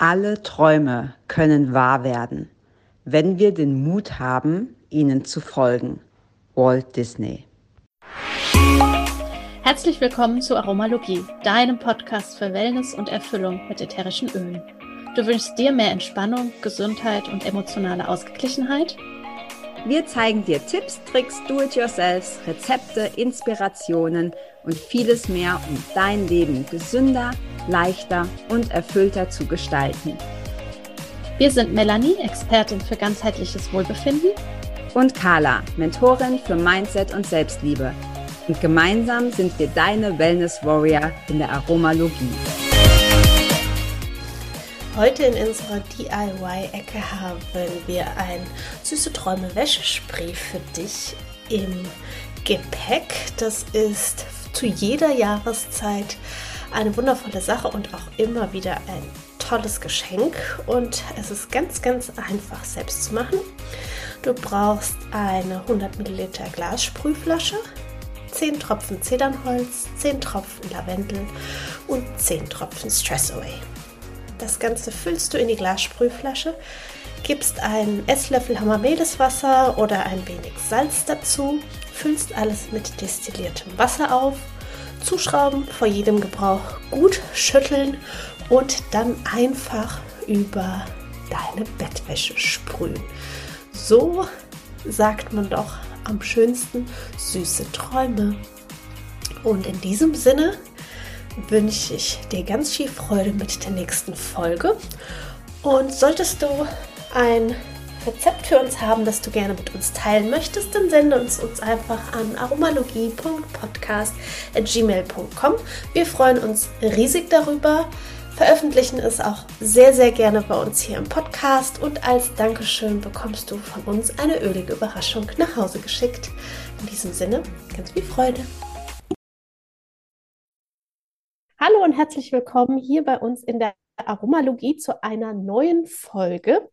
Alle Träume können wahr werden, wenn wir den Mut haben, ihnen zu folgen. Walt Disney. Herzlich willkommen zu Aromalogie, deinem Podcast für Wellness und Erfüllung mit ätherischen Ölen. Du wünschst dir mehr Entspannung, Gesundheit und emotionale Ausgeglichenheit? Wir zeigen dir Tipps, Tricks, Do-it-yourselfs, Rezepte, Inspirationen und vieles mehr, um dein Leben gesünder, leichter und erfüllter zu gestalten. Wir sind Melanie, Expertin für ganzheitliches Wohlbefinden. Und Carla, Mentorin für Mindset und Selbstliebe. Und gemeinsam sind wir deine Wellness Warrior in der Aromalogie. Heute in unserer DIY-Ecke haben wir ein süße Träume Wäschespray für dich im Gepäck. Das ist zu jeder Jahreszeit eine wundervolle Sache und auch immer wieder ein tolles Geschenk. Und es ist ganz, ganz einfach selbst zu machen. Du brauchst eine 100 Milliliter Glassprühflasche, 10 Tropfen Zedernholz, 10 Tropfen Lavendel und 10 Tropfen Stress Away. Das Ganze füllst du in die Glassprühflasche, gibst einen Esslöffel Hammermehleswasser oder ein wenig Salz dazu, füllst alles mit destilliertem Wasser auf, zuschrauben, vor jedem Gebrauch gut schütteln und dann einfach über deine Bettwäsche sprühen. So sagt man doch am schönsten süße Träume. Und in diesem Sinne wünsche ich dir ganz viel Freude mit der nächsten Folge. Und solltest du ein Rezept für uns haben, das du gerne mit uns teilen möchtest, dann sende uns uns einfach an aromalogie.podcast.gmail.com. Wir freuen uns riesig darüber, veröffentlichen es auch sehr, sehr gerne bei uns hier im Podcast und als Dankeschön bekommst du von uns eine ölige Überraschung nach Hause geschickt. In diesem Sinne, ganz viel Freude. Hallo und herzlich willkommen hier bei uns in der Aromalogie zu einer neuen Folge.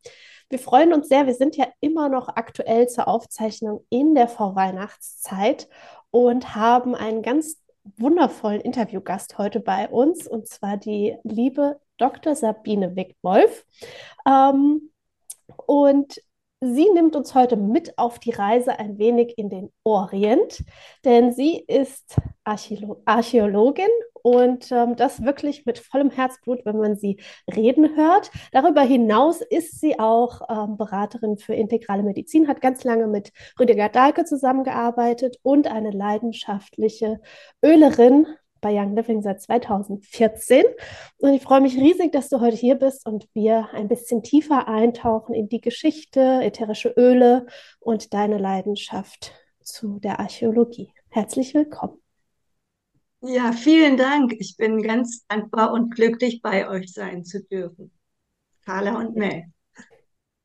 Wir freuen uns sehr. Wir sind ja immer noch aktuell zur Aufzeichnung in der Vorweihnachtszeit und haben einen ganz wundervollen Interviewgast heute bei uns und zwar die liebe Dr. Sabine Wick-Wolf. Ähm, und Sie nimmt uns heute mit auf die Reise ein wenig in den Orient, denn sie ist Archäolo Archäologin und ähm, das wirklich mit vollem Herzblut, wenn man sie reden hört. Darüber hinaus ist sie auch ähm, Beraterin für integrale Medizin, hat ganz lange mit Rüdiger Dahlke zusammengearbeitet und eine leidenschaftliche Ölerin bei Young Living seit 2014. Und ich freue mich riesig, dass du heute hier bist und wir ein bisschen tiefer eintauchen in die Geschichte, ätherische Öle und deine Leidenschaft zu der Archäologie. Herzlich willkommen. Ja, vielen Dank. Ich bin ganz dankbar und glücklich, bei euch sein zu dürfen. Carla und Mel.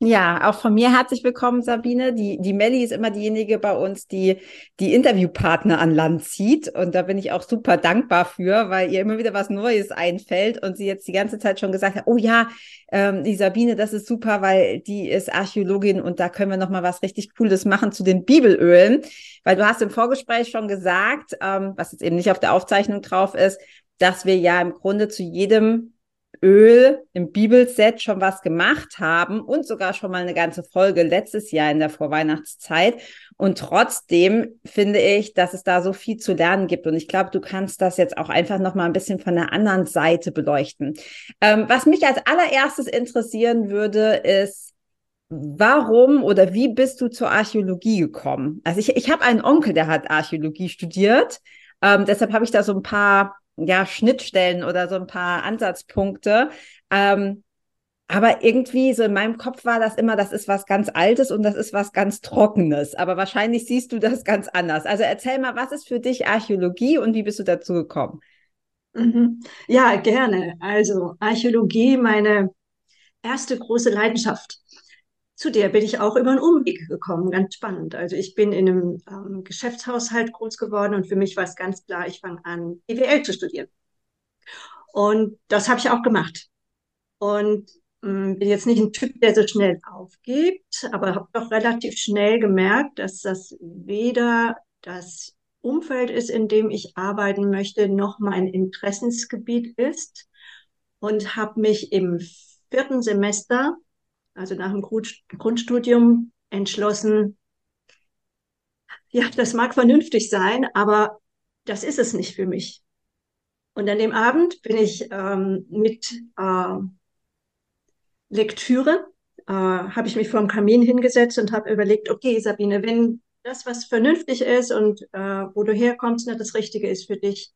Ja, auch von mir herzlich willkommen, Sabine. Die, die Melli ist immer diejenige bei uns, die die Interviewpartner an Land zieht. Und da bin ich auch super dankbar für, weil ihr immer wieder was Neues einfällt und sie jetzt die ganze Zeit schon gesagt hat, oh ja, ähm, die Sabine, das ist super, weil die ist Archäologin und da können wir nochmal was richtig Cooles machen zu den Bibelölen. Weil du hast im Vorgespräch schon gesagt, ähm, was jetzt eben nicht auf der Aufzeichnung drauf ist, dass wir ja im Grunde zu jedem Öl im Bibelset schon was gemacht haben und sogar schon mal eine ganze Folge letztes Jahr in der Vorweihnachtszeit. Und trotzdem finde ich, dass es da so viel zu lernen gibt. Und ich glaube, du kannst das jetzt auch einfach noch mal ein bisschen von der anderen Seite beleuchten. Ähm, was mich als allererstes interessieren würde, ist, warum oder wie bist du zur Archäologie gekommen? Also ich, ich habe einen Onkel, der hat Archäologie studiert. Ähm, deshalb habe ich da so ein paar ja, Schnittstellen oder so ein paar Ansatzpunkte. Ähm, aber irgendwie so in meinem Kopf war das immer, das ist was ganz Altes und das ist was ganz Trockenes. Aber wahrscheinlich siehst du das ganz anders. Also erzähl mal, was ist für dich Archäologie und wie bist du dazu gekommen? Mhm. Ja, gerne. Also Archäologie, meine erste große Leidenschaft zu der bin ich auch über einen Umweg gekommen, ganz spannend. Also ich bin in einem ähm, Geschäftshaushalt groß geworden und für mich war es ganz klar, ich fange an, BWL zu studieren. Und das habe ich auch gemacht. Und ähm, bin jetzt nicht ein Typ, der so schnell aufgibt, aber habe doch relativ schnell gemerkt, dass das weder das Umfeld ist, in dem ich arbeiten möchte, noch mein Interessensgebiet ist und habe mich im vierten Semester, also nach dem Grundstudium, entschlossen, ja, das mag vernünftig sein, aber das ist es nicht für mich. Und an dem Abend bin ich ähm, mit äh, Lektüre, äh, habe ich mich vor dem Kamin hingesetzt und habe überlegt, okay, Sabine, wenn das, was vernünftig ist und äh, wo du herkommst, nicht das Richtige ist für dich,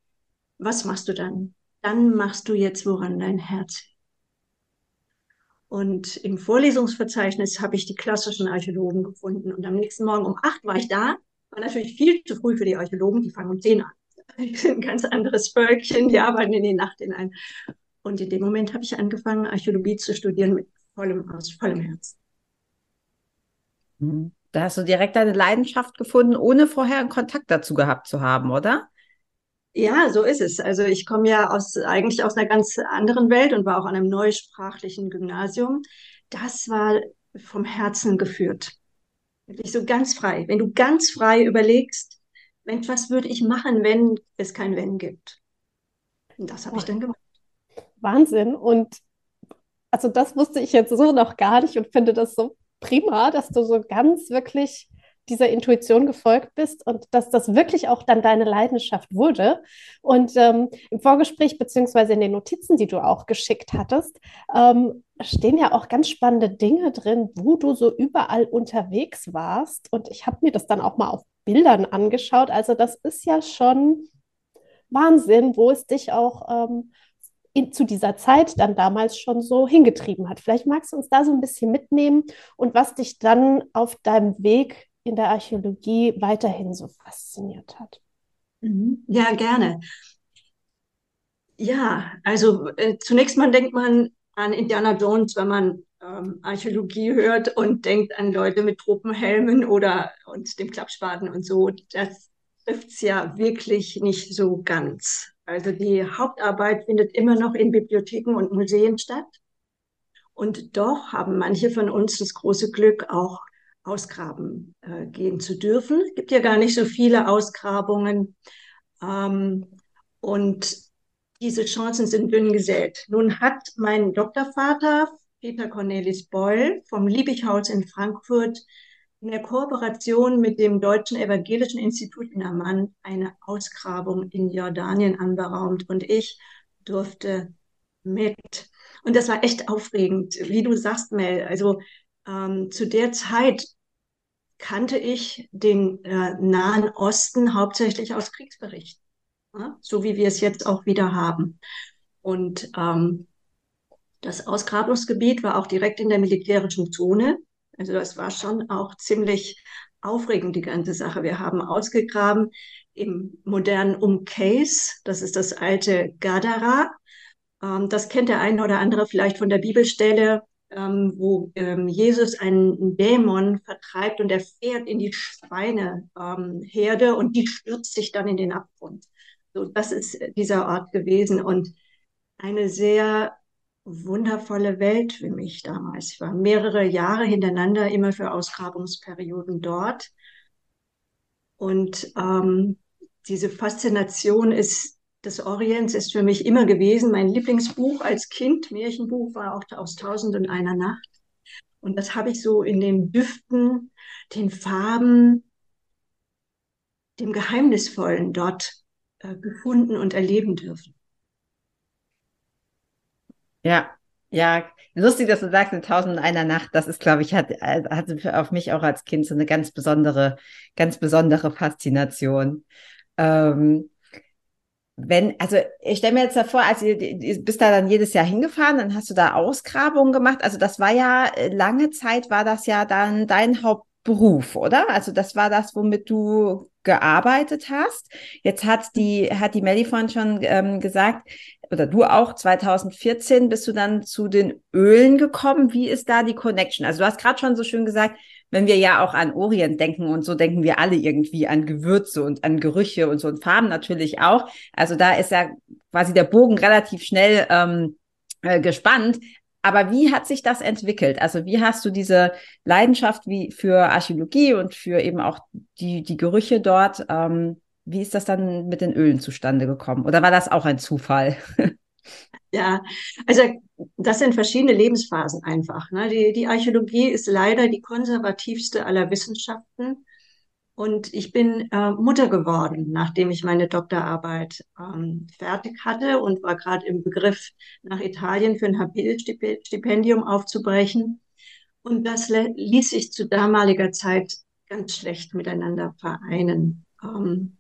was machst du dann? Dann machst du jetzt, woran dein Herz und im Vorlesungsverzeichnis habe ich die klassischen Archäologen gefunden. Und am nächsten Morgen um acht war ich da. War natürlich viel zu früh für die Archäologen, die fangen um zehn an. Die sind ein ganz anderes Völkchen, die arbeiten in die Nacht hinein. Und in dem Moment habe ich angefangen, Archäologie zu studieren mit vollem, aus vollem Herzen. Da hast du direkt deine Leidenschaft gefunden, ohne vorher einen Kontakt dazu gehabt zu haben, oder? Ja, so ist es. Also ich komme ja aus, eigentlich aus einer ganz anderen Welt und war auch an einem neusprachlichen Gymnasium. Das war vom Herzen geführt. Wirklich so ganz frei. Wenn du ganz frei überlegst, Mensch, was würde ich machen, wenn es kein Wenn gibt? Und das habe ich dann gemacht. Wahnsinn. Und also das wusste ich jetzt so noch gar nicht und finde das so prima, dass du so ganz wirklich dieser Intuition gefolgt bist und dass das wirklich auch dann deine Leidenschaft wurde. Und ähm, im Vorgespräch beziehungsweise in den Notizen, die du auch geschickt hattest, ähm, stehen ja auch ganz spannende Dinge drin, wo du so überall unterwegs warst. Und ich habe mir das dann auch mal auf Bildern angeschaut. Also das ist ja schon Wahnsinn, wo es dich auch ähm, in, zu dieser Zeit dann damals schon so hingetrieben hat. Vielleicht magst du uns da so ein bisschen mitnehmen und was dich dann auf deinem Weg in der Archäologie weiterhin so fasziniert hat. Mhm. Ja, gerne. Ja, also äh, zunächst mal denkt man an Indiana Jones, wenn man ähm, Archäologie hört und denkt an Leute mit Tropenhelmen oder und dem Klappspaten und so. Das trifft es ja wirklich nicht so ganz. Also die Hauptarbeit findet immer noch in Bibliotheken und Museen statt. Und doch haben manche von uns das große Glück, auch ausgraben äh, gehen zu dürfen. Es gibt ja gar nicht so viele Ausgrabungen. Ähm, und diese Chancen sind dünn gesät. Nun hat mein Doktorvater, Peter Cornelis Beul vom Liebighaus in Frankfurt, in der Kooperation mit dem Deutschen Evangelischen Institut in Amman eine Ausgrabung in Jordanien anberaumt und ich durfte mit. Und das war echt aufregend, wie du sagst, Mel. Also ähm, zu der Zeit kannte ich den äh, Nahen Osten hauptsächlich aus Kriegsberichten, ja? so wie wir es jetzt auch wieder haben. Und ähm, das Ausgrabungsgebiet war auch direkt in der militärischen Zone. Also das war schon auch ziemlich aufregend, die ganze Sache. Wir haben ausgegraben im modernen Umcase, das ist das alte Gadara. Ähm, das kennt der eine oder andere vielleicht von der Bibelstelle ähm, wo ähm, Jesus einen Dämon vertreibt und er fährt in die Schweineherde ähm, und die stürzt sich dann in den Abgrund. So, das ist dieser Ort gewesen und eine sehr wundervolle Welt für mich damals. Ich war mehrere Jahre hintereinander immer für Ausgrabungsperioden dort. Und ähm, diese Faszination ist des Orients ist für mich immer gewesen. Mein Lieblingsbuch als Kind, Märchenbuch, war auch aus Tausend und einer Nacht. Und das habe ich so in den Düften, den Farben, dem Geheimnisvollen dort äh, gefunden und erleben dürfen. Ja, ja, lustig, dass du sagst, in Tausend und einer Nacht, das ist, glaube ich, hat, äh, hat auf mich auch als Kind so eine ganz besondere, ganz besondere Faszination. Ähm, wenn, also ich stelle mir jetzt davor, also du bist da dann jedes Jahr hingefahren, dann hast du da Ausgrabungen gemacht. Also das war ja, äh, lange Zeit war das ja dann dein Hauptberuf, oder? Also das war das, womit du gearbeitet hast. Jetzt hat die, hat die Melly vorhin schon ähm, gesagt, oder du auch, 2014 bist du dann zu den Ölen gekommen. Wie ist da die Connection? Also du hast gerade schon so schön gesagt, wenn wir ja auch an Orient denken und so denken wir alle irgendwie an Gewürze und an Gerüche und so und Farben natürlich auch. Also da ist ja quasi der Bogen relativ schnell ähm, äh, gespannt. Aber wie hat sich das entwickelt? Also wie hast du diese Leidenschaft wie für Archäologie und für eben auch die, die Gerüche dort, ähm, wie ist das dann mit den Ölen zustande gekommen? Oder war das auch ein Zufall? Ja, also das sind verschiedene Lebensphasen einfach. Ne? Die, die Archäologie ist leider die konservativste aller Wissenschaften. Und ich bin äh, Mutter geworden, nachdem ich meine Doktorarbeit ähm, fertig hatte und war gerade im Begriff, nach Italien für ein Habil-Stipendium aufzubrechen. Und das ließ sich zu damaliger Zeit ganz schlecht miteinander vereinen. Ähm,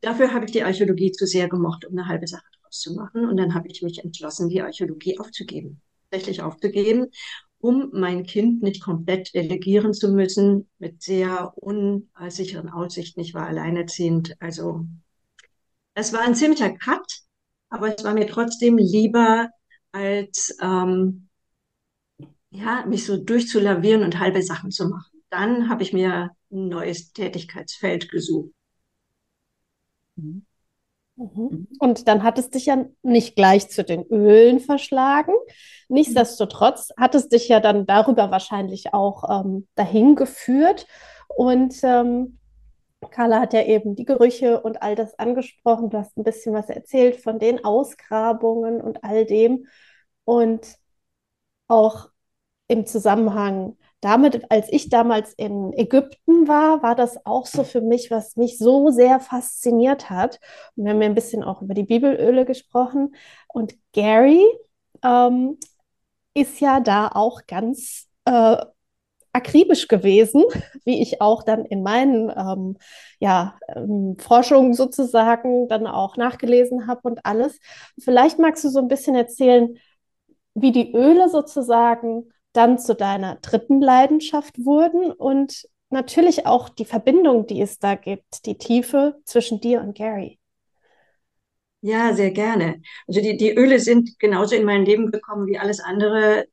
dafür habe ich die Archäologie zu sehr gemocht, um eine halbe Sache zu machen. Und dann habe ich mich entschlossen, die Archäologie aufzugeben, tatsächlich aufzugeben um mein Kind nicht komplett delegieren zu müssen mit sehr unsicheren Aussichten. Ich war alleinerziehend. Also es war ein ziemlicher Cut, aber es war mir trotzdem lieber, als ähm, ja, mich so durchzulavieren und halbe Sachen zu machen. Dann habe ich mir ein neues Tätigkeitsfeld gesucht. Mhm. Mhm. Und dann hat es dich ja nicht gleich zu den Ölen verschlagen. Nichtsdestotrotz hat es dich ja dann darüber wahrscheinlich auch ähm, dahin geführt. Und ähm, Carla hat ja eben die Gerüche und all das angesprochen. Du hast ein bisschen was erzählt von den Ausgrabungen und all dem. Und auch im Zusammenhang damit, als ich damals in Ägypten war, war das auch so für mich, was mich so sehr fasziniert hat. Und wir haben ja ein bisschen auch über die Bibelöle gesprochen. Und Gary ähm, ist ja da auch ganz äh, akribisch gewesen, wie ich auch dann in meinen ähm, ja, ähm, Forschungen sozusagen dann auch nachgelesen habe und alles. Vielleicht magst du so ein bisschen erzählen, wie die Öle sozusagen dann zu deiner dritten Leidenschaft wurden und natürlich auch die Verbindung, die es da gibt, die Tiefe zwischen dir und Gary. Ja, sehr gerne. Also die, die Öle sind genauso in mein Leben gekommen wie alles andere,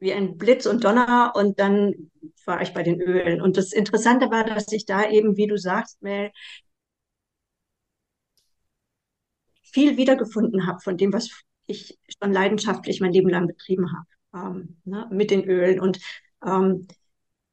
wie ein Blitz und Donner und dann war ich bei den Ölen. Und das Interessante war, dass ich da eben, wie du sagst, Mel, viel wiedergefunden habe von dem, was ich schon leidenschaftlich mein Leben lang betrieben habe ähm, ne, mit den Ölen. Und ähm,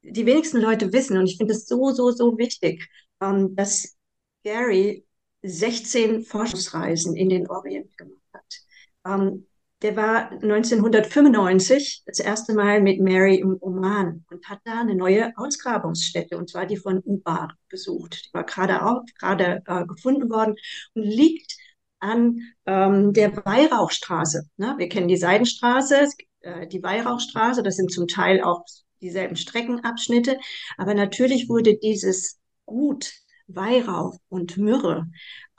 die wenigsten Leute wissen, und ich finde es so, so, so wichtig, ähm, dass Gary 16 Forschungsreisen in den Orient gemacht hat. Ähm, der war 1995 das erste Mal mit Mary im Oman und hat da eine neue Ausgrabungsstätte, und zwar die von Ubar besucht. Die war gerade auch gerade äh, gefunden worden und liegt an ähm, der Weihrauchstraße. Ne? Wir kennen die Seidenstraße, äh, die Weihrauchstraße. Das sind zum Teil auch dieselben Streckenabschnitte. Aber natürlich wurde dieses Gut Weihrauch und Myrrhe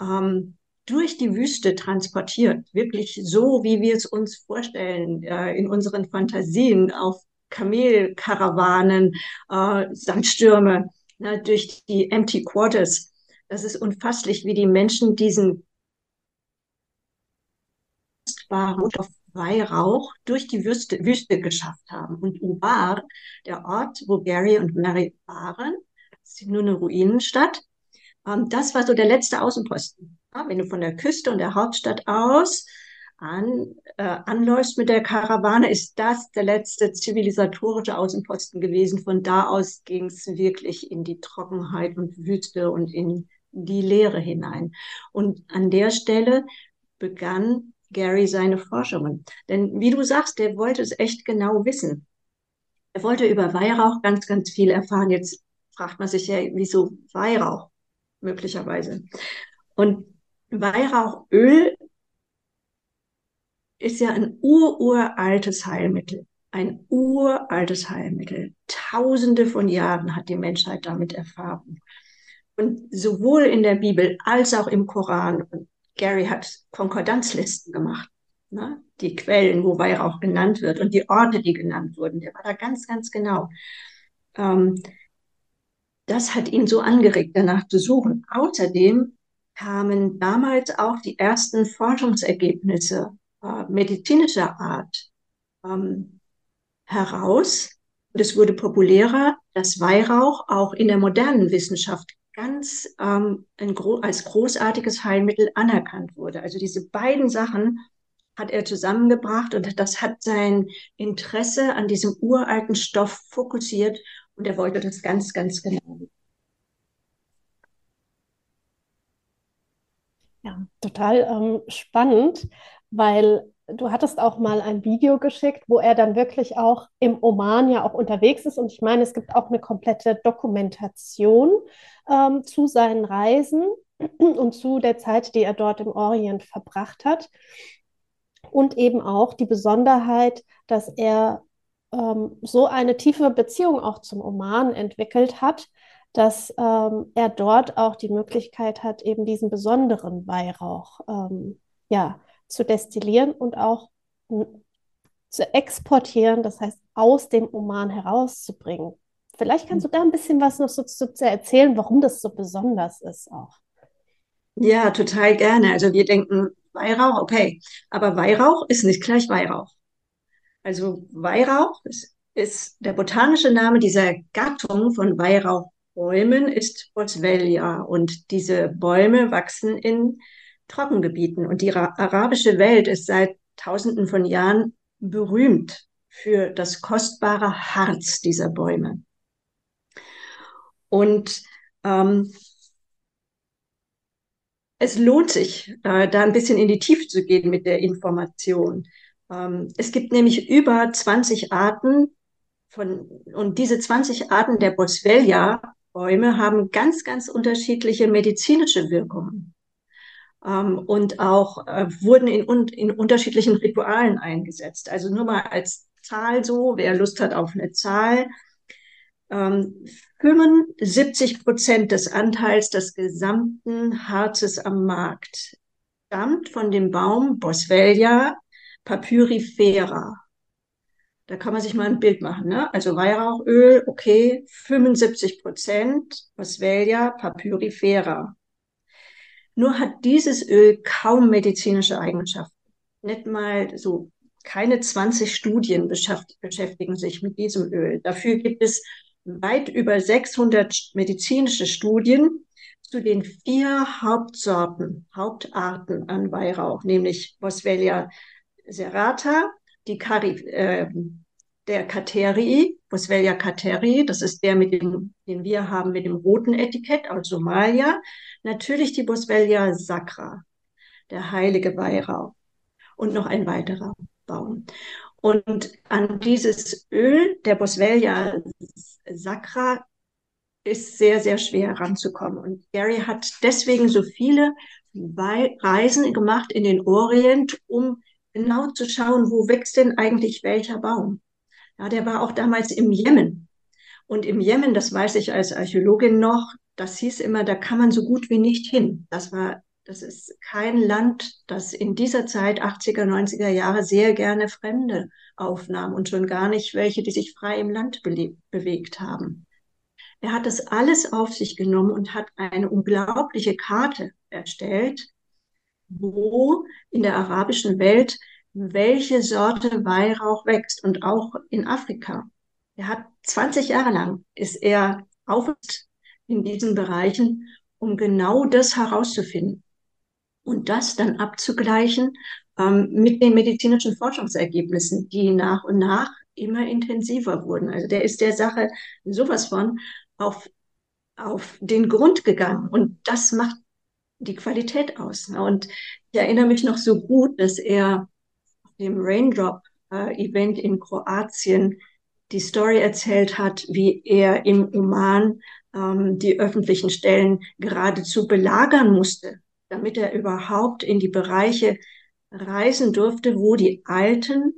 ähm, durch die Wüste transportiert, wirklich so, wie wir es uns vorstellen, äh, in unseren Fantasien auf Kamelkarawanen, äh, Sandstürme, ne, durch die Empty Quarters. Das ist unfasslich, wie die Menschen diesen Weihrauch Weihrauch durch die Wüste, Wüste geschafft haben. Und Ubar, der Ort, wo Gary und Mary waren, das ist nur eine Ruinenstadt, ähm, das war so der letzte Außenposten. Wenn du von der Küste und der Hauptstadt aus an, äh, anläufst mit der Karawane, ist das der letzte zivilisatorische Außenposten gewesen. Von da aus ging es wirklich in die Trockenheit und Wüste und in die Leere hinein. Und an der Stelle begann Gary seine Forschungen. Denn wie du sagst, der wollte es echt genau wissen. Er wollte über Weihrauch ganz, ganz viel erfahren. Jetzt fragt man sich ja, wieso Weihrauch möglicherweise. Und Weihrauchöl ist ja ein ururaltes Heilmittel. Ein uraltes Heilmittel. Tausende von Jahren hat die Menschheit damit Erfahrung. Und sowohl in der Bibel als auch im Koran Gary hat Konkordanzlisten gemacht, ne? die Quellen, wo Weihrauch genannt wird und die Orte, die genannt wurden. Der war da ganz, ganz genau. Ähm, das hat ihn so angeregt, danach zu suchen. Außerdem kamen damals auch die ersten Forschungsergebnisse äh, medizinischer Art ähm, heraus. Und es wurde populärer, dass Weihrauch auch in der modernen Wissenschaft ganz ähm, gro als großartiges Heilmittel anerkannt wurde. Also diese beiden Sachen hat er zusammengebracht und das hat sein Interesse an diesem uralten Stoff fokussiert und er wollte das ganz, ganz genau. Ja, total ähm, spannend. weil du hattest auch mal ein Video geschickt, wo er dann wirklich auch im Oman ja auch unterwegs ist. Und ich meine, es gibt auch eine komplette Dokumentation ähm, zu seinen Reisen und zu der Zeit, die er dort im Orient verbracht hat. Und eben auch die Besonderheit, dass er ähm, so eine tiefe Beziehung auch zum Oman entwickelt hat, dass ähm, er dort auch die Möglichkeit hat, eben diesen besonderen Weihrauch ähm, ja, zu destillieren und auch zu exportieren, das heißt aus dem Oman herauszubringen. Vielleicht kannst du da ein bisschen was noch so zu, erzählen, warum das so besonders ist auch. Ja, total gerne. Also wir denken Weihrauch, okay, aber Weihrauch ist nicht gleich Weihrauch. Also Weihrauch ist, ist der botanische Name dieser Gattung von Weihrauchbäumen ist Boswellia und diese Bäume wachsen in Trockengebieten. Und die arabische Welt ist seit Tausenden von Jahren berühmt für das kostbare Harz dieser Bäume. Und ähm, es lohnt sich, äh, da ein bisschen in die Tiefe zu gehen mit der Information. Ähm, es gibt nämlich über 20 Arten von, und diese 20 Arten der Boswellia-Bäume haben ganz, ganz unterschiedliche medizinische Wirkungen ähm, und auch äh, wurden in, in unterschiedlichen Ritualen eingesetzt. Also nur mal als Zahl so, wer Lust hat auf eine Zahl. Ähm, 75 Prozent des Anteils des gesamten Harzes am Markt stammt von dem Baum Boswellia papyrifera. Da kann man sich mal ein Bild machen. Ne? Also Weihrauchöl, okay, 75 Prozent, Boswellia papyrifera. Nur hat dieses Öl kaum medizinische Eigenschaften. Nicht mal so, keine 20 Studien beschäftigen sich mit diesem Öl. Dafür gibt es weit über 600 medizinische Studien zu den vier Hauptsorten, Hauptarten an Weihrauch, nämlich Boswellia serrata, die Cari, äh, der Kateri, Boswellia Kateri, das ist der, mit dem, den wir haben mit dem roten Etikett aus Somalia. Natürlich die Boswellia sacra, der heilige Weihrauch. Und noch ein weiterer Baum. Und an dieses Öl der Boswellia sacra ist sehr, sehr schwer heranzukommen. Und Gary hat deswegen so viele Reisen gemacht in den Orient, um genau zu schauen, wo wächst denn eigentlich welcher Baum. Ja, der war auch damals im Jemen. Und im Jemen, das weiß ich als Archäologin noch, das hieß immer, da kann man so gut wie nicht hin. Das war, das ist kein Land, das in dieser Zeit, 80er, 90er Jahre, sehr gerne Fremde aufnahm und schon gar nicht welche, die sich frei im Land bewegt haben. Er hat das alles auf sich genommen und hat eine unglaubliche Karte erstellt, wo in der arabischen Welt welche Sorte Weihrauch wächst und auch in Afrika. Er hat 20 Jahre lang ist er auf in diesen Bereichen, um genau das herauszufinden und das dann abzugleichen ähm, mit den medizinischen Forschungsergebnissen, die nach und nach immer intensiver wurden. Also der ist der Sache sowas von auf, auf den Grund gegangen und das macht die Qualität aus. Und ich erinnere mich noch so gut, dass er dem Raindrop-Event in Kroatien die Story erzählt hat, wie er im Oman ähm, die öffentlichen Stellen geradezu belagern musste, damit er überhaupt in die Bereiche reisen durfte, wo die alten,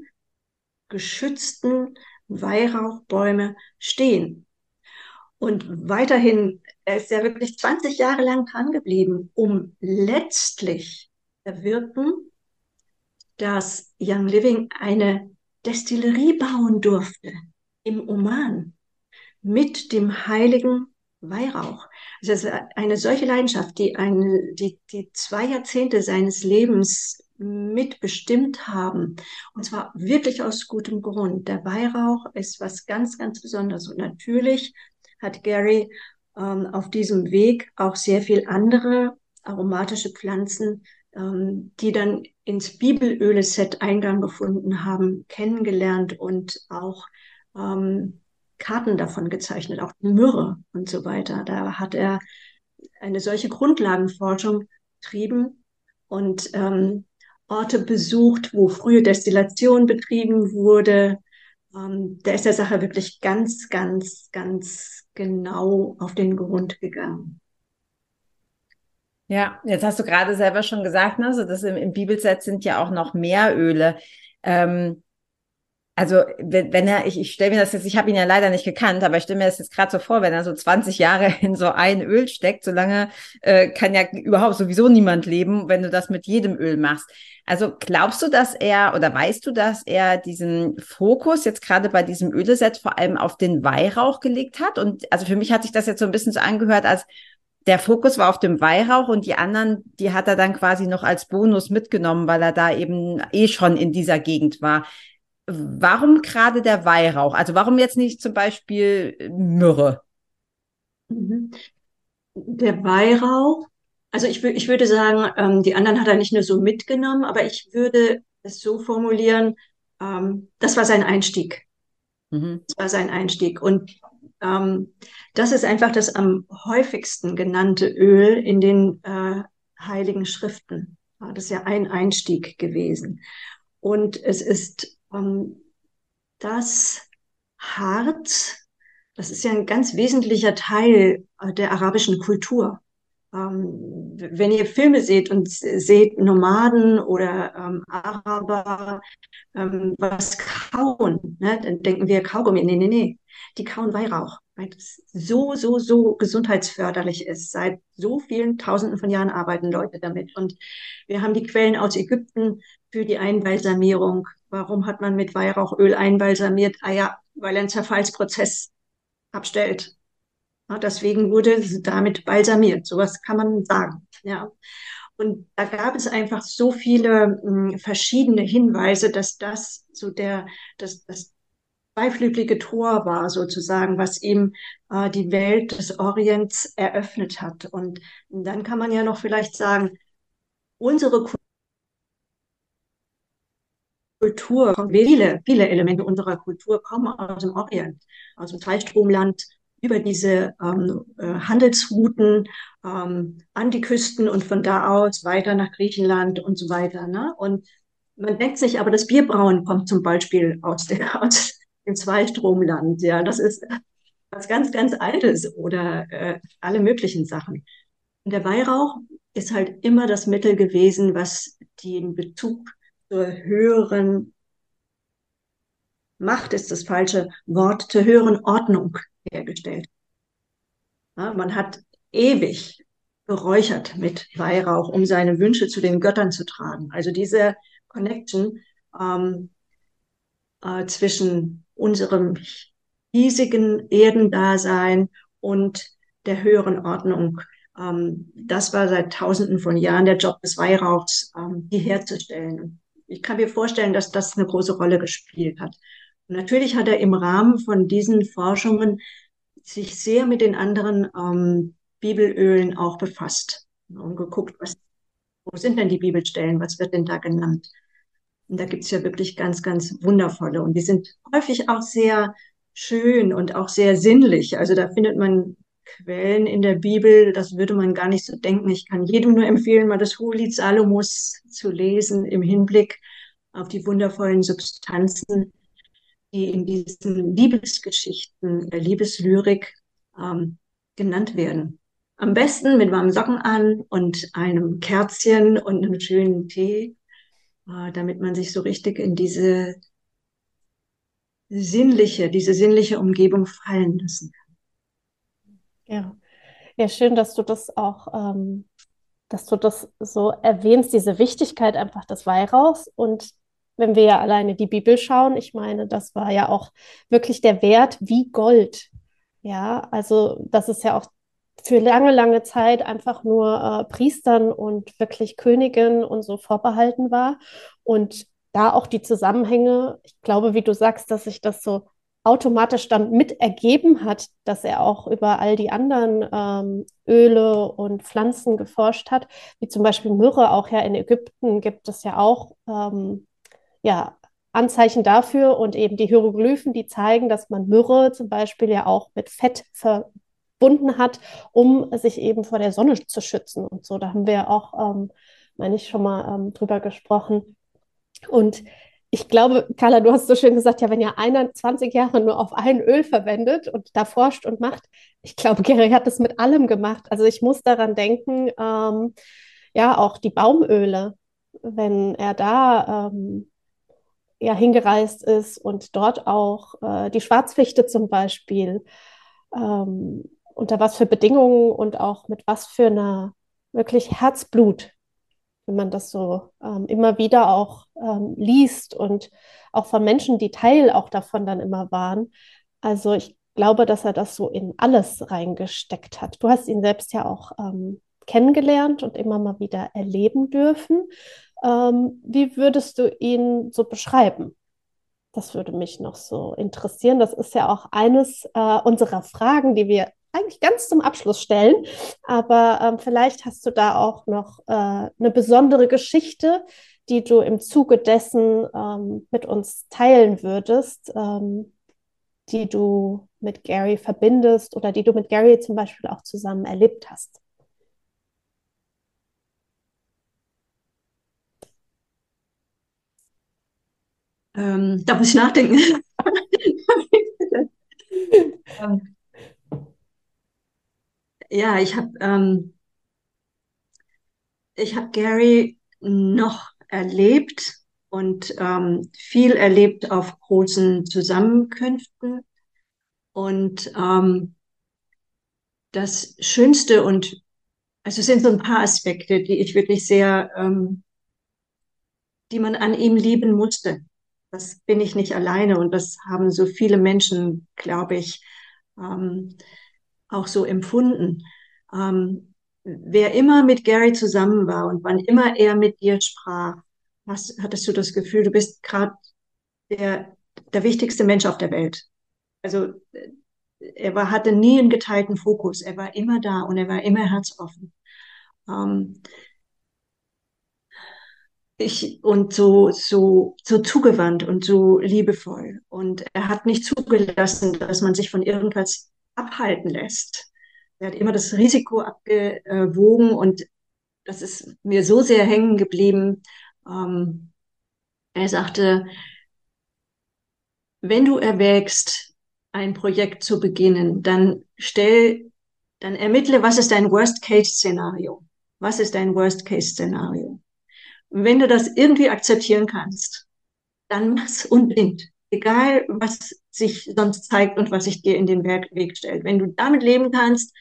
geschützten Weihrauchbäume stehen. Und weiterhin, er ist ja wirklich 20 Jahre lang dran geblieben, um letztlich erwirken, dass Young Living eine Destillerie bauen durfte im Oman mit dem heiligen Weihrauch. Also es ist eine solche Leidenschaft, die, eine, die, die zwei Jahrzehnte seines Lebens mitbestimmt haben. Und zwar wirklich aus gutem Grund. Der Weihrauch ist was ganz, ganz Besonderes. Und natürlich hat Gary ähm, auf diesem Weg auch sehr viel andere aromatische Pflanzen ähm, die dann ins Bibelöle-Set Eingang gefunden haben, kennengelernt und auch ähm, Karten davon gezeichnet, auch Myrrhe und so weiter. Da hat er eine solche Grundlagenforschung betrieben und ähm, Orte besucht, wo frühe Destillation betrieben wurde. Ähm, der ist der Sache wirklich ganz, ganz, ganz genau auf den Grund gegangen. Ja, jetzt hast du gerade selber schon gesagt, ne, also das im, im Bibelset sind ja auch noch mehr Öle. Ähm, also wenn, wenn er, ich, ich stelle mir das jetzt, ich habe ihn ja leider nicht gekannt, aber ich stelle mir das jetzt gerade so vor, wenn er so 20 Jahre in so ein Öl steckt, solange äh, kann ja überhaupt sowieso niemand leben, wenn du das mit jedem Öl machst. Also glaubst du, dass er oder weißt du, dass er diesen Fokus jetzt gerade bei diesem Öleset vor allem auf den Weihrauch gelegt hat? Und also für mich hat sich das jetzt so ein bisschen so angehört, als der Fokus war auf dem Weihrauch und die anderen, die hat er dann quasi noch als Bonus mitgenommen, weil er da eben eh schon in dieser Gegend war. Warum gerade der Weihrauch? Also warum jetzt nicht zum Beispiel Myrrhe? Mhm. Der Weihrauch, also ich, ich würde sagen, ähm, die anderen hat er nicht nur so mitgenommen, aber ich würde es so formulieren, ähm, das war sein Einstieg. Mhm. Das war sein Einstieg. Und ähm, das ist einfach das am häufigsten genannte Öl in den äh, heiligen Schriften. Das ist ja ein Einstieg gewesen. Und es ist ähm, das Harz, das ist ja ein ganz wesentlicher Teil äh, der arabischen Kultur. Ähm, wenn ihr Filme seht und seht Nomaden oder ähm, Araber ähm, was kauen, ne, dann denken wir Kaugummi. Nee, nee, nee. Die kauen Weihrauch, weil das so, so, so gesundheitsförderlich ist. Seit so vielen Tausenden von Jahren arbeiten Leute damit. Und wir haben die Quellen aus Ägypten für die Einbalsamierung. Warum hat man mit Weihrauchöl einbalsamiert? Ah ja, weil einen Zerfallsprozess abstellt. Deswegen wurde damit balsamiert. Sowas kann man sagen. Ja. Und da gab es einfach so viele mh, hm, verschiedene Hinweise, dass das so der, das, das zweiflügelige Tor war sozusagen, was ihm äh, die Welt des Orients eröffnet hat. Und dann kann man ja noch vielleicht sagen, unsere Kultur, viele, viele Elemente unserer Kultur kommen aus dem Orient, aus dem Zweistromland, über diese ähm, äh, Handelsrouten ähm, an die Küsten und von da aus weiter nach Griechenland und so weiter. Ne? Und man denkt sich, aber das Bierbrauen kommt zum Beispiel aus, der, aus dem Zweistromland. Ja, das ist was ganz, ganz Altes oder äh, alle möglichen Sachen. Und der Weihrauch ist halt immer das Mittel gewesen, was den Bezug zur höheren Macht ist das falsche Wort, zur höheren Ordnung hergestellt. Ja, man hat ewig geräuchert mit Weihrauch, um seine Wünsche zu den Göttern zu tragen. Also diese Connection ähm, äh, zwischen unserem hiesigen Erdendasein und der höheren Ordnung. Ähm, das war seit Tausenden von Jahren der Job des Weihrauchs, ähm, die herzustellen. Ich kann mir vorstellen, dass das eine große Rolle gespielt hat. Natürlich hat er im Rahmen von diesen Forschungen sich sehr mit den anderen ähm, Bibelölen auch befasst und geguckt, was, wo sind denn die Bibelstellen, was wird denn da genannt. Und da gibt's ja wirklich ganz, ganz wundervolle. Und die sind häufig auch sehr schön und auch sehr sinnlich. Also da findet man Quellen in der Bibel, das würde man gar nicht so denken. Ich kann jedem nur empfehlen, mal das Hohelied Salomos zu lesen im Hinblick auf die wundervollen Substanzen, die in diesen Liebesgeschichten, der Liebeslyrik ähm, genannt werden. Am besten mit warmen Socken an und einem Kerzchen und einem schönen Tee, äh, damit man sich so richtig in diese sinnliche, diese sinnliche Umgebung fallen lassen kann. Ja, ja, schön, dass du das auch, ähm, dass du das so erwähnst, diese Wichtigkeit einfach des Weihrauchs und wenn wir ja alleine die Bibel schauen, ich meine, das war ja auch wirklich der Wert wie Gold. Ja, also das ist ja auch für lange, lange Zeit einfach nur äh, Priestern und wirklich Königen und so vorbehalten war. Und da auch die Zusammenhänge, ich glaube, wie du sagst, dass sich das so automatisch dann mit ergeben hat, dass er auch über all die anderen ähm, Öle und Pflanzen geforscht hat, wie zum Beispiel Myrrhe, auch ja in Ägypten gibt es ja auch ähm, ja, Anzeichen dafür und eben die Hieroglyphen, die zeigen, dass man Myrrhe zum Beispiel ja auch mit Fett verbunden hat, um sich eben vor der Sonne zu schützen und so. Da haben wir auch ähm, meine ich, schon mal ähm, drüber gesprochen. Und ich glaube, Carla, du hast so schön gesagt, ja, wenn ja einer 20 Jahre nur auf ein Öl verwendet und da forscht und macht, ich glaube, Gary hat das mit allem gemacht. Also ich muss daran denken, ähm, ja, auch die Baumöle, wenn er da ähm, ja hingereist ist und dort auch äh, die Schwarzfichte zum Beispiel, ähm, unter was für Bedingungen und auch mit was für einer wirklich Herzblut wenn man das so ähm, immer wieder auch ähm, liest und auch von Menschen, die Teil auch davon dann immer waren. Also ich glaube, dass er das so in alles reingesteckt hat. Du hast ihn selbst ja auch ähm, kennengelernt und immer mal wieder erleben dürfen. Ähm, wie würdest du ihn so beschreiben? Das würde mich noch so interessieren. Das ist ja auch eines äh, unserer Fragen, die wir eigentlich ganz zum Abschluss stellen. Aber ähm, vielleicht hast du da auch noch äh, eine besondere Geschichte, die du im Zuge dessen ähm, mit uns teilen würdest, ähm, die du mit Gary verbindest oder die du mit Gary zum Beispiel auch zusammen erlebt hast. Ähm, da muss ich nachdenken. Ja, ich habe ähm, habe Gary noch erlebt und ähm, viel erlebt auf großen Zusammenkünften. Und ähm, das Schönste und also es sind so ein paar Aspekte, die ich wirklich sehr, ähm, die man an ihm lieben musste. Das bin ich nicht alleine und das haben so viele Menschen, glaube ich. Ähm, auch so empfunden. Ähm, wer immer mit Gary zusammen war und wann immer er mit dir sprach, hast, hattest du das Gefühl, du bist gerade der, der wichtigste Mensch auf der Welt. Also äh, er war, hatte nie einen geteilten Fokus. Er war immer da und er war immer herzoffen. Ähm, ich, und so, so, so zugewandt und so liebevoll. Und er hat nicht zugelassen, dass man sich von irgendwas abhalten lässt. Er hat immer das Risiko abgewogen und das ist mir so sehr hängen geblieben. Ähm, er sagte, wenn du erwägst, ein Projekt zu beginnen, dann stell, dann ermittle, was ist dein Worst-Case-Szenario? Was ist dein Worst-Case-Szenario? Wenn du das irgendwie akzeptieren kannst, dann mach's unbedingt egal was sich sonst zeigt und was sich dir in den Weg stellt. Wenn du damit leben kannst,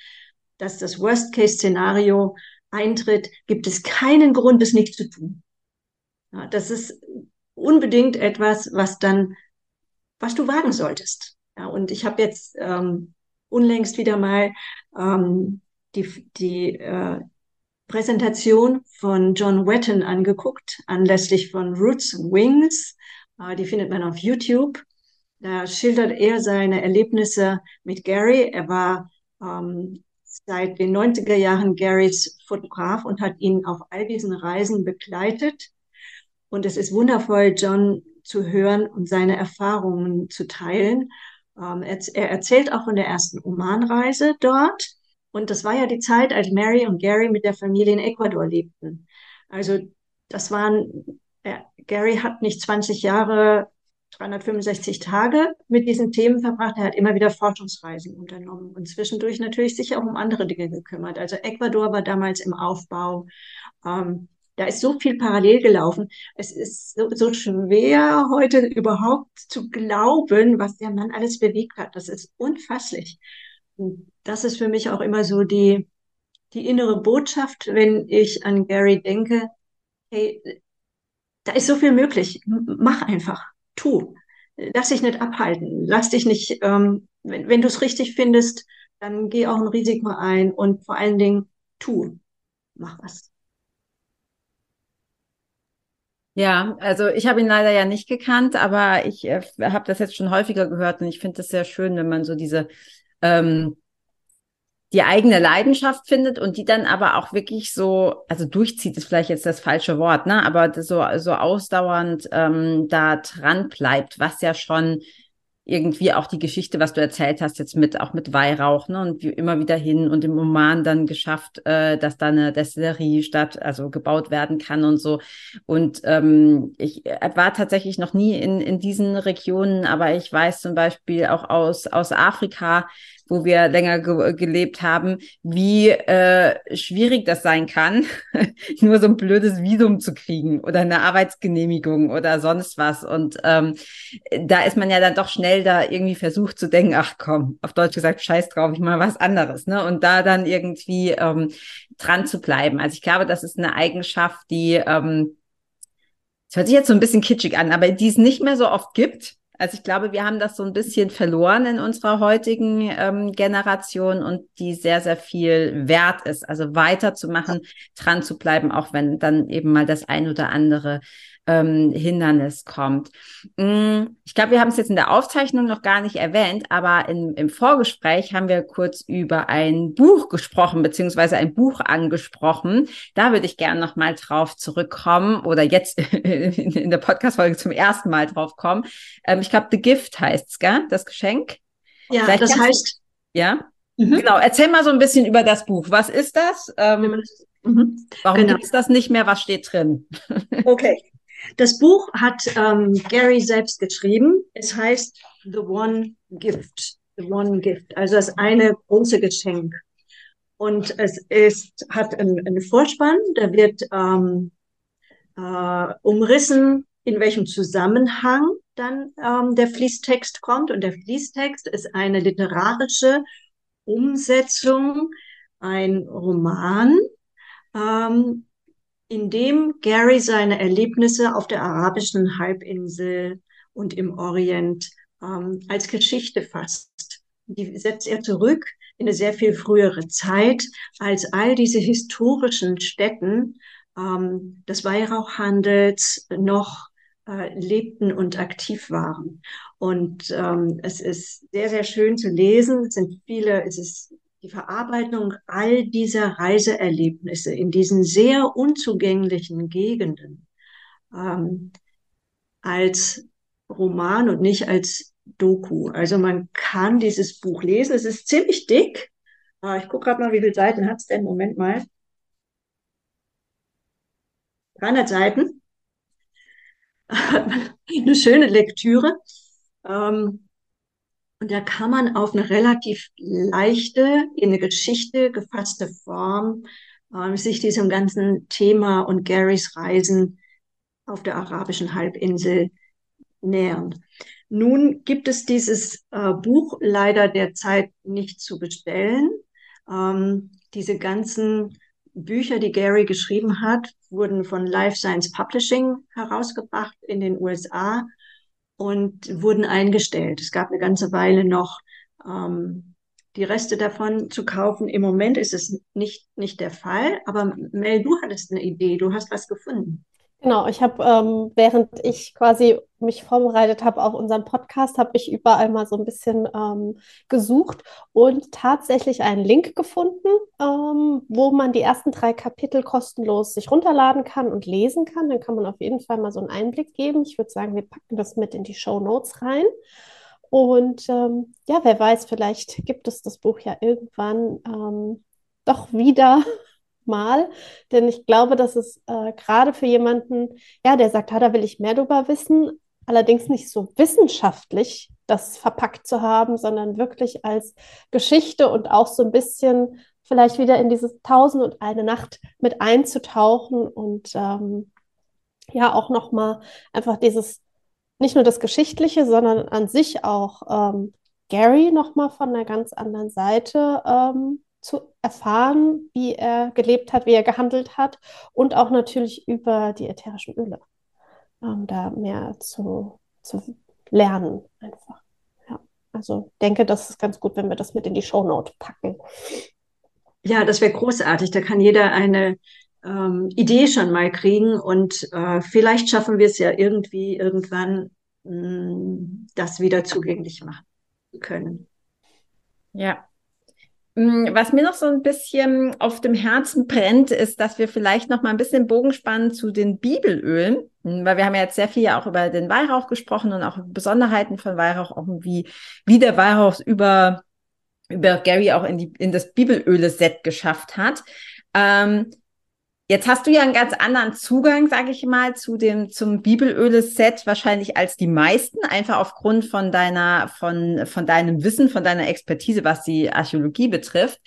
dass das Worst-Case-Szenario eintritt, gibt es keinen Grund, es nicht zu tun. Ja, das ist unbedingt etwas, was dann, was du wagen solltest. Ja, und ich habe jetzt ähm, unlängst wieder mal ähm, die, die äh, Präsentation von John Wetton angeguckt, anlässlich von Roots Wings. Äh, die findet man auf YouTube. Da schildert er seine Erlebnisse mit Gary. Er war ähm, seit den 90er Jahren Garys Fotograf und hat ihn auf all diesen Reisen begleitet. Und es ist wundervoll, John zu hören und seine Erfahrungen zu teilen. Ähm, er, er, erzählt auch von der ersten Oman-Reise dort. Und das war ja die Zeit, als Mary und Gary mit der Familie in Ecuador lebten. Also das waren Gary hat nicht 20 Jahre, 365 Tage mit diesen Themen verbracht. Er hat immer wieder Forschungsreisen unternommen und zwischendurch natürlich sich auch um andere Dinge gekümmert. Also Ecuador war damals im Aufbau. Ähm, da ist so viel parallel gelaufen. Es ist so, so schwer, heute überhaupt zu glauben, was der Mann alles bewegt hat. Das ist unfasslich. Das ist für mich auch immer so die, die innere Botschaft, wenn ich an Gary denke. Hey, da ist so viel möglich. Mach einfach, tu. Lass dich nicht abhalten. Lass dich nicht, ähm, wenn, wenn du es richtig findest, dann geh auch ein Risiko ein und vor allen Dingen tu. Mach was. Ja, also ich habe ihn leider ja nicht gekannt, aber ich äh, habe das jetzt schon häufiger gehört und ich finde es sehr schön, wenn man so diese ähm, die eigene Leidenschaft findet und die dann aber auch wirklich so, also durchzieht ist vielleicht jetzt das falsche Wort, ne, aber so, so ausdauernd ähm, da dran bleibt, was ja schon irgendwie auch die Geschichte, was du erzählt hast, jetzt mit auch mit Weihrauch, ne? Und wie immer wieder hin und im Oman dann geschafft, äh, dass da eine Destillerie statt, also gebaut werden kann und so. Und ähm, ich war tatsächlich noch nie in, in diesen Regionen, aber ich weiß zum Beispiel auch aus, aus Afrika, wo wir länger ge gelebt haben, wie äh, schwierig das sein kann, nur so ein blödes Visum zu kriegen oder eine Arbeitsgenehmigung oder sonst was. Und ähm, da ist man ja dann doch schnell da irgendwie versucht zu denken, ach komm, auf Deutsch gesagt, scheiß drauf, ich mal was anderes. Ne? Und da dann irgendwie ähm, dran zu bleiben. Also ich glaube, das ist eine Eigenschaft, die ähm, das hört sich jetzt so ein bisschen kitschig an, aber die es nicht mehr so oft gibt. Also ich glaube, wir haben das so ein bisschen verloren in unserer heutigen ähm, Generation und die sehr, sehr viel wert ist. Also weiterzumachen, dran zu bleiben, auch wenn dann eben mal das ein oder andere ähm, Hindernis kommt. Mm, ich glaube, wir haben es jetzt in der Aufzeichnung noch gar nicht erwähnt, aber in, im Vorgespräch haben wir kurz über ein Buch gesprochen, beziehungsweise ein Buch angesprochen. Da würde ich gerne noch mal drauf zurückkommen oder jetzt in, in der Podcast-Folge zum ersten Mal drauf kommen. Ähm, ich glaube, The Gift heißt's, gell? Das Geschenk. Ja, Vielleicht das heißt. Ja. Mhm. Genau. Erzähl mal so ein bisschen über das Buch. Was ist das? Ähm, mhm. Warum genau. gibt es das nicht mehr? Was steht drin? Okay. Das Buch hat ähm, Gary selbst geschrieben. Es heißt The One Gift. The One Gift. Also das eine große Geschenk. Und es ist, hat einen, Vorspann, da wird ähm, äh, umrissen, in welchem Zusammenhang dann ähm, der Fließtext kommt. Und der Fließtext ist eine literarische Umsetzung, ein Roman, ähm, in dem Gary seine Erlebnisse auf der arabischen Halbinsel und im Orient ähm, als Geschichte fasst. Die setzt er zurück in eine sehr viel frühere Zeit, als all diese historischen Städten ähm, des Weihrauchhandels noch äh, lebten und aktiv waren. Und ähm, es ist sehr, sehr schön zu lesen. Es sind viele, es ist die Verarbeitung all dieser Reiseerlebnisse in diesen sehr unzugänglichen Gegenden ähm, als Roman und nicht als Doku. Also man kann dieses Buch lesen. Es ist ziemlich dick. Äh, ich gucke gerade mal, wie viele Seiten hat es denn? Moment mal. 300 Seiten. Eine schöne Lektüre. Ähm, und da kann man auf eine relativ leichte, in eine Geschichte gefasste Form äh, sich diesem ganzen Thema und Garys Reisen auf der arabischen Halbinsel nähern. Nun gibt es dieses äh, Buch leider derzeit nicht zu bestellen. Ähm, diese ganzen Bücher, die Gary geschrieben hat, wurden von Life Science Publishing herausgebracht in den USA und wurden eingestellt. Es gab eine ganze Weile noch ähm, die Reste davon zu kaufen. Im Moment ist es nicht, nicht der Fall, aber Mel, du hattest eine Idee, du hast was gefunden. Genau, ich habe, ähm, während ich quasi mich vorbereitet habe auf unseren Podcast, habe ich überall mal so ein bisschen ähm, gesucht und tatsächlich einen Link gefunden, ähm, wo man die ersten drei Kapitel kostenlos sich runterladen kann und lesen kann. Dann kann man auf jeden Fall mal so einen Einblick geben. Ich würde sagen, wir packen das mit in die Show Notes rein. Und ähm, ja, wer weiß, vielleicht gibt es das Buch ja irgendwann ähm, doch wieder mal, denn ich glaube, dass es äh, gerade für jemanden, ja, der sagt, ah, da will ich mehr darüber wissen, allerdings nicht so wissenschaftlich das verpackt zu haben, sondern wirklich als Geschichte und auch so ein bisschen vielleicht wieder in dieses Tausend und eine Nacht mit einzutauchen und ähm, ja auch nochmal einfach dieses, nicht nur das Geschichtliche, sondern an sich auch ähm, Gary nochmal von einer ganz anderen Seite ähm, zu erfahren, wie er gelebt hat, wie er gehandelt hat und auch natürlich über die ätherischen Öle, um da mehr zu, zu lernen einfach. Ja, also denke, das ist ganz gut, wenn wir das mit in die Shownote packen. Ja, das wäre großartig. Da kann jeder eine ähm, Idee schon mal kriegen und äh, vielleicht schaffen wir es ja irgendwie irgendwann, mh, mm, das wieder zugänglich machen können. Ja, Mm, was mir noch so ein bisschen auf dem Herzen brennt, ist, dass wir vielleicht noch mal ein bisschen Bogen spannen zu den Bibelölen. Hm, weil wir haben ja jetzt sehr viel ja auch über den Weihrauch gesprochen und auch Besonderheiten von Weihrauch, auch wie, wie der Weihrauch über, über Gary auch in, die, in das Bibelöle-Set geschafft hat. Ähm, Jetzt hast du ja einen ganz anderen Zugang, sage ich mal, zu dem zum Bibelöle-Set wahrscheinlich als die meisten, einfach aufgrund von deiner von von deinem Wissen, von deiner Expertise, was die Archäologie betrifft.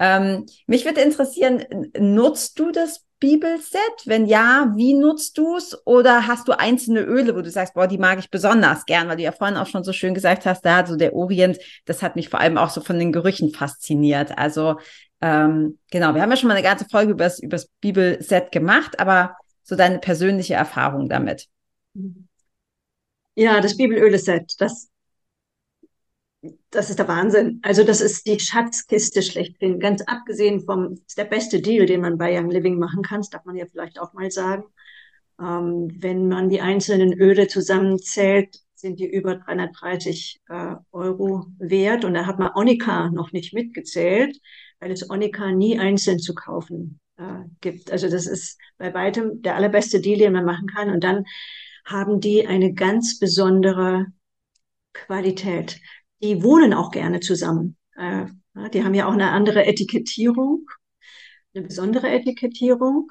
Ähm, mich würde interessieren, nutzt du das Bibelset? Wenn ja, wie nutzt du es? Oder hast du einzelne Öle, wo du sagst, boah, die mag ich besonders gern, weil du ja vorhin auch schon so schön gesagt hast, da so der Orient, das hat mich vor allem auch so von den Gerüchen fasziniert. Also ähm, genau, wir haben ja schon mal eine ganze Folge über das Bibelset gemacht, aber so deine persönliche Erfahrung damit. Ja, das Bibelöle-Set, das, das ist der Wahnsinn. Also das ist die Schatzkiste schlechthin. Ganz abgesehen vom, ist der beste Deal, den man bei Young Living machen kann, das darf man ja vielleicht auch mal sagen. Ähm, wenn man die einzelnen Öle zusammenzählt, sind die über 330 äh, Euro wert. Und da hat man Onika noch nicht mitgezählt weil es Onika nie einzeln zu kaufen äh, gibt. Also das ist bei weitem der allerbeste Deal, den man machen kann. Und dann haben die eine ganz besondere Qualität. Die wohnen auch gerne zusammen. Äh, die haben ja auch eine andere Etikettierung, eine besondere Etikettierung.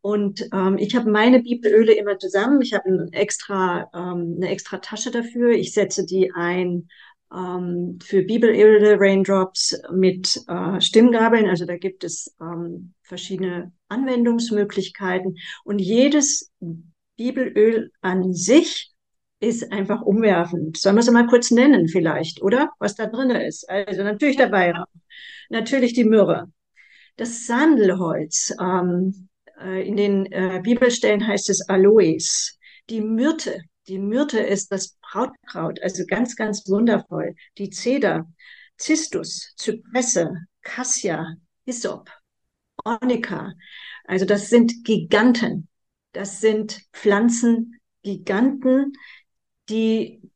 Und ähm, ich habe meine Bibelöle immer zusammen. Ich habe ein extra, ähm, eine extra Tasche dafür. Ich setze die ein ähm, für Bibelöle Raindrops mit äh, Stimmgabeln. Also da gibt es ähm, verschiedene Anwendungsmöglichkeiten. Und jedes Bibelöl an sich ist einfach umwerfend. Sollen wir es mal kurz nennen vielleicht, oder? Was da drin ist. Also natürlich der Weihrauch, natürlich die Myrrhe, das Sandelholz. Ähm, äh, in den äh, Bibelstellen heißt es Aloes, die Myrte, die Myrte ist das Brautkraut, also ganz, ganz wundervoll. Die Zeder, Cistus, Zypresse, Cassia, Hyssop, Onika. Also das sind Giganten. Das sind Pflanzengiganten, die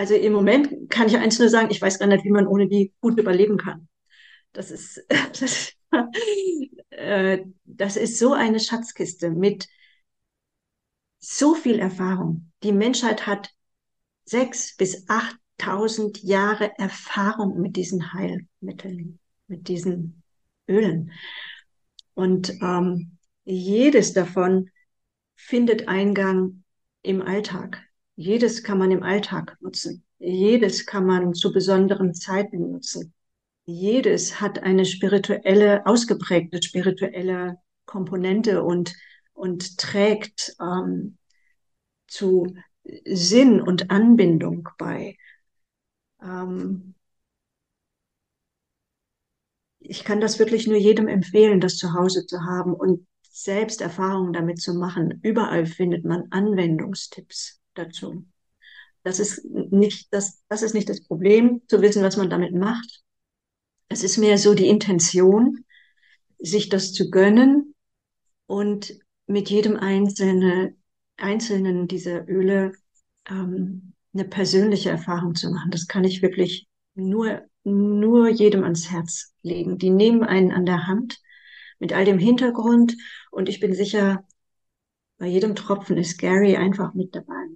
also im Moment kann ich eins nur sagen, ich weiß gar nicht, wie man ohne die gut überleben kann. Das ist, das, äh, das ist so eine Schatzkiste mit so viel Erfahrung. Die Menschheit hat sechs bis achttausend Jahre Erfahrung mit diesen Heilmitteln, mit diesen Ölen. Und ähm, jedes davon findet Eingang im Alltag. Jedes kann man im Alltag nutzen. Jedes kann man zu besonderen Zeiten nutzen. Jedes hat eine spirituelle, ausgeprägte spirituelle Komponente und und trägt ähm, zu Sinn und Anbindung bei. Ähm, ich kann das wirklich nur jedem empfehlen, das zu Hause zu haben und selbst Erfahrungen damit zu machen. Überall findet man Anwendungstipps dazu. Das ist nicht das, das ist nicht das Problem, zu wissen, was man damit macht. Es ist mehr so die Intention, sich das zu gönnen und mit jedem einzelne, einzelnen dieser Öle ähm, eine persönliche Erfahrung zu machen. Das kann ich wirklich nur, nur jedem ans Herz legen. Die nehmen einen an der Hand mit all dem Hintergrund und ich bin sicher, bei jedem Tropfen ist Gary einfach mit dabei.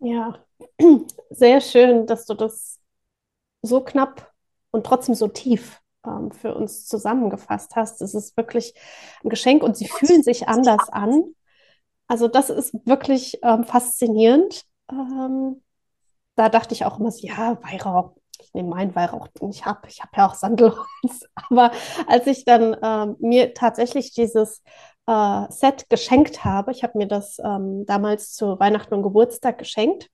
Ja, sehr schön, dass du das so knapp und trotzdem so tief ähm, für uns zusammengefasst hast. Es ist wirklich ein Geschenk und sie fühlen sich anders an. Also das ist wirklich ähm, faszinierend. Ähm, da dachte ich auch immer so, ja, Weihrauch, ich nehme meinen Weihrauch, den ich habe. Ich habe ja auch Sandelholz. Aber als ich dann ähm, mir tatsächlich dieses äh, Set geschenkt habe, ich habe mir das ähm, damals zu Weihnachten und Geburtstag geschenkt,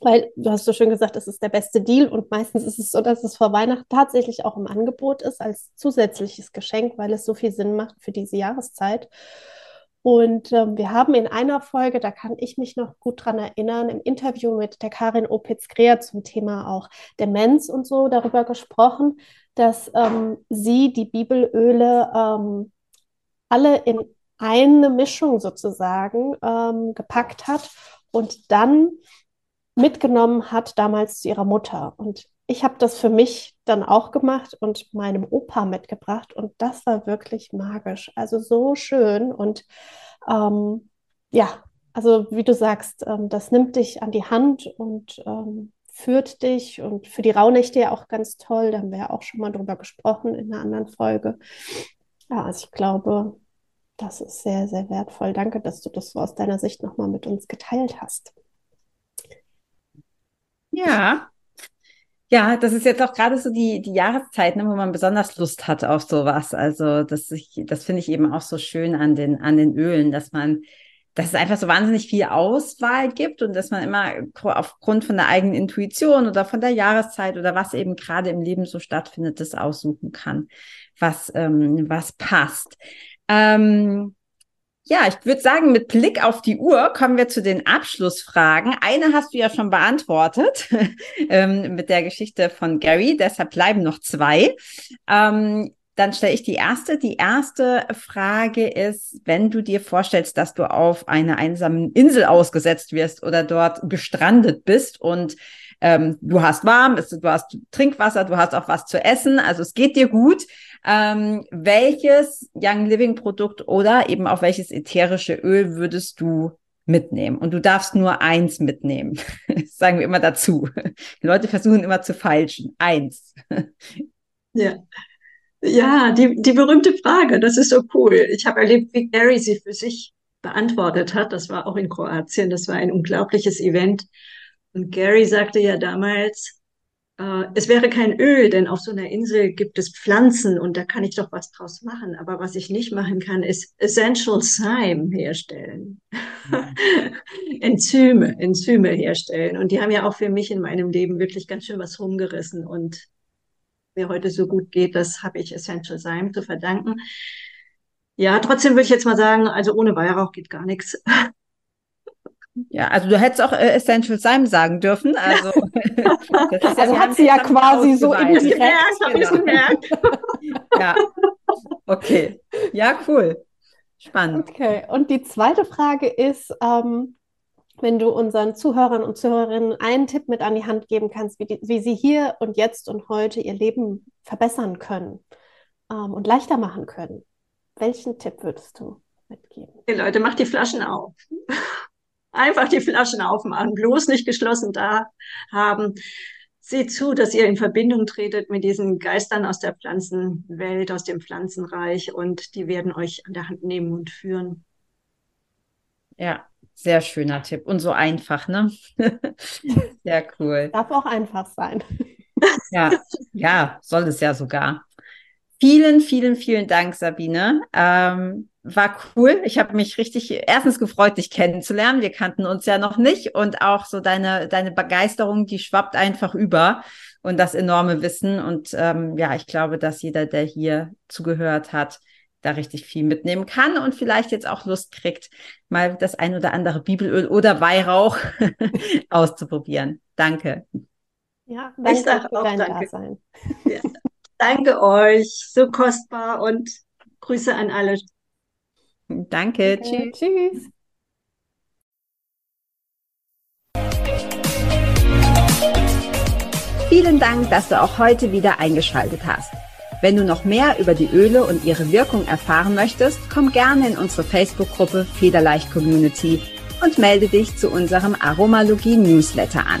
weil du hast so schön gesagt, es ist der beste Deal und meistens ist es so, dass es vor Weihnachten tatsächlich auch im Angebot ist als zusätzliches Geschenk, weil es so viel Sinn macht für diese Jahreszeit. Und ähm, wir haben in einer Folge, da kann ich mich noch gut dran erinnern, im Interview mit der Karin Opitz-Greer zum Thema auch Demenz und so darüber gesprochen, dass ähm, sie die Bibelöle ähm, alle in eine Mischung sozusagen ähm, gepackt hat und dann mitgenommen hat damals zu ihrer Mutter. Und ich habe das für mich dann auch gemacht und meinem Opa mitgebracht und das war wirklich magisch. Also so schön und ähm, ja, also wie du sagst, ähm, das nimmt dich an die Hand und ähm, führt dich und für die Rauhnächte ja auch ganz toll. Da haben wir ja auch schon mal drüber gesprochen in einer anderen Folge. Ja, also ich glaube, das ist sehr, sehr wertvoll. Danke, dass du das so aus deiner Sicht nochmal mit uns geteilt hast. Ja, ja, das ist jetzt auch gerade so die, die Jahreszeit, ne, wo man besonders Lust hat auf sowas. Also das, das finde ich eben auch so schön an den, an den Ölen, dass man, dass es einfach so wahnsinnig viel Auswahl gibt und dass man immer aufgrund von der eigenen Intuition oder von der Jahreszeit oder was eben gerade im Leben so stattfindet, das aussuchen kann, was, ähm, was passt. Ähm, ja, ich würde sagen, mit Blick auf die Uhr kommen wir zu den Abschlussfragen. Eine hast du ja schon beantwortet ähm, mit der Geschichte von Gary, deshalb bleiben noch zwei. Ähm, dann stelle ich die erste. Die erste Frage ist, wenn du dir vorstellst, dass du auf einer einsamen Insel ausgesetzt wirst oder dort gestrandet bist und ähm, du hast warm, du hast Trinkwasser, du hast auch was zu essen, also es geht dir gut ähm, welches Young Living Produkt oder eben auch welches ätherische Öl würdest du mitnehmen? Und du darfst nur eins mitnehmen. Sagen wir immer dazu. Die Leute versuchen immer zu falschen. Eins. Ja. Ja, die, die berühmte Frage, das ist so cool. Ich habe erlebt, wie Gary sie für sich beantwortet hat. Das war auch in Kroatien. Das war ein unglaubliches Event. Und Gary sagte ja damals, es wäre kein Öl, denn auf so einer Insel gibt es Pflanzen und da kann ich doch was draus machen. Aber was ich nicht machen kann, ist Essential Zyme herstellen. Enzyme, Enzyme herstellen. Und die haben ja auch für mich in meinem Leben wirklich ganz schön was rumgerissen. Und mir heute so gut geht, das habe ich Essential Zyme zu verdanken. Ja, trotzdem würde ich jetzt mal sagen, also ohne Weihrauch geht gar nichts. Ja, also du hättest auch äh, Essential Zyme sagen dürfen. Also, ja, also hat sie ja quasi so in die gemerkt, habe ich gemerkt. ja, okay. Ja, cool. Spannend. Okay, und die zweite Frage ist, ähm, wenn du unseren Zuhörern und Zuhörerinnen einen Tipp mit an die Hand geben kannst, wie, die, wie sie hier und jetzt und heute ihr Leben verbessern können ähm, und leichter machen können. Welchen Tipp würdest du mitgeben? Hey Leute, macht die Flaschen auf einfach die Flaschen aufmachen, bloß nicht geschlossen da haben. Seht zu, dass ihr in Verbindung tretet mit diesen Geistern aus der Pflanzenwelt, aus dem Pflanzenreich und die werden euch an der Hand nehmen und führen. Ja, sehr schöner Tipp und so einfach, ne? sehr cool. Darf auch einfach sein. ja, ja, soll es ja sogar. Vielen, vielen, vielen Dank, Sabine. Ähm, war cool. Ich habe mich richtig erstens gefreut, dich kennenzulernen. Wir kannten uns ja noch nicht und auch so deine deine Begeisterung, die schwappt einfach über und das enorme Wissen. Und ähm, ja, ich glaube, dass jeder, der hier zugehört hat, da richtig viel mitnehmen kann und vielleicht jetzt auch Lust kriegt, mal das ein oder andere Bibelöl oder Weihrauch auszuprobieren. Danke. Ja, danke ich sag auch danke. Dasein. Ja. Danke euch, so kostbar und Grüße an alle. Danke, tschüss. tschüss. Vielen Dank, dass du auch heute wieder eingeschaltet hast. Wenn du noch mehr über die Öle und ihre Wirkung erfahren möchtest, komm gerne in unsere Facebook-Gruppe Federleicht Community und melde dich zu unserem Aromalogie Newsletter an.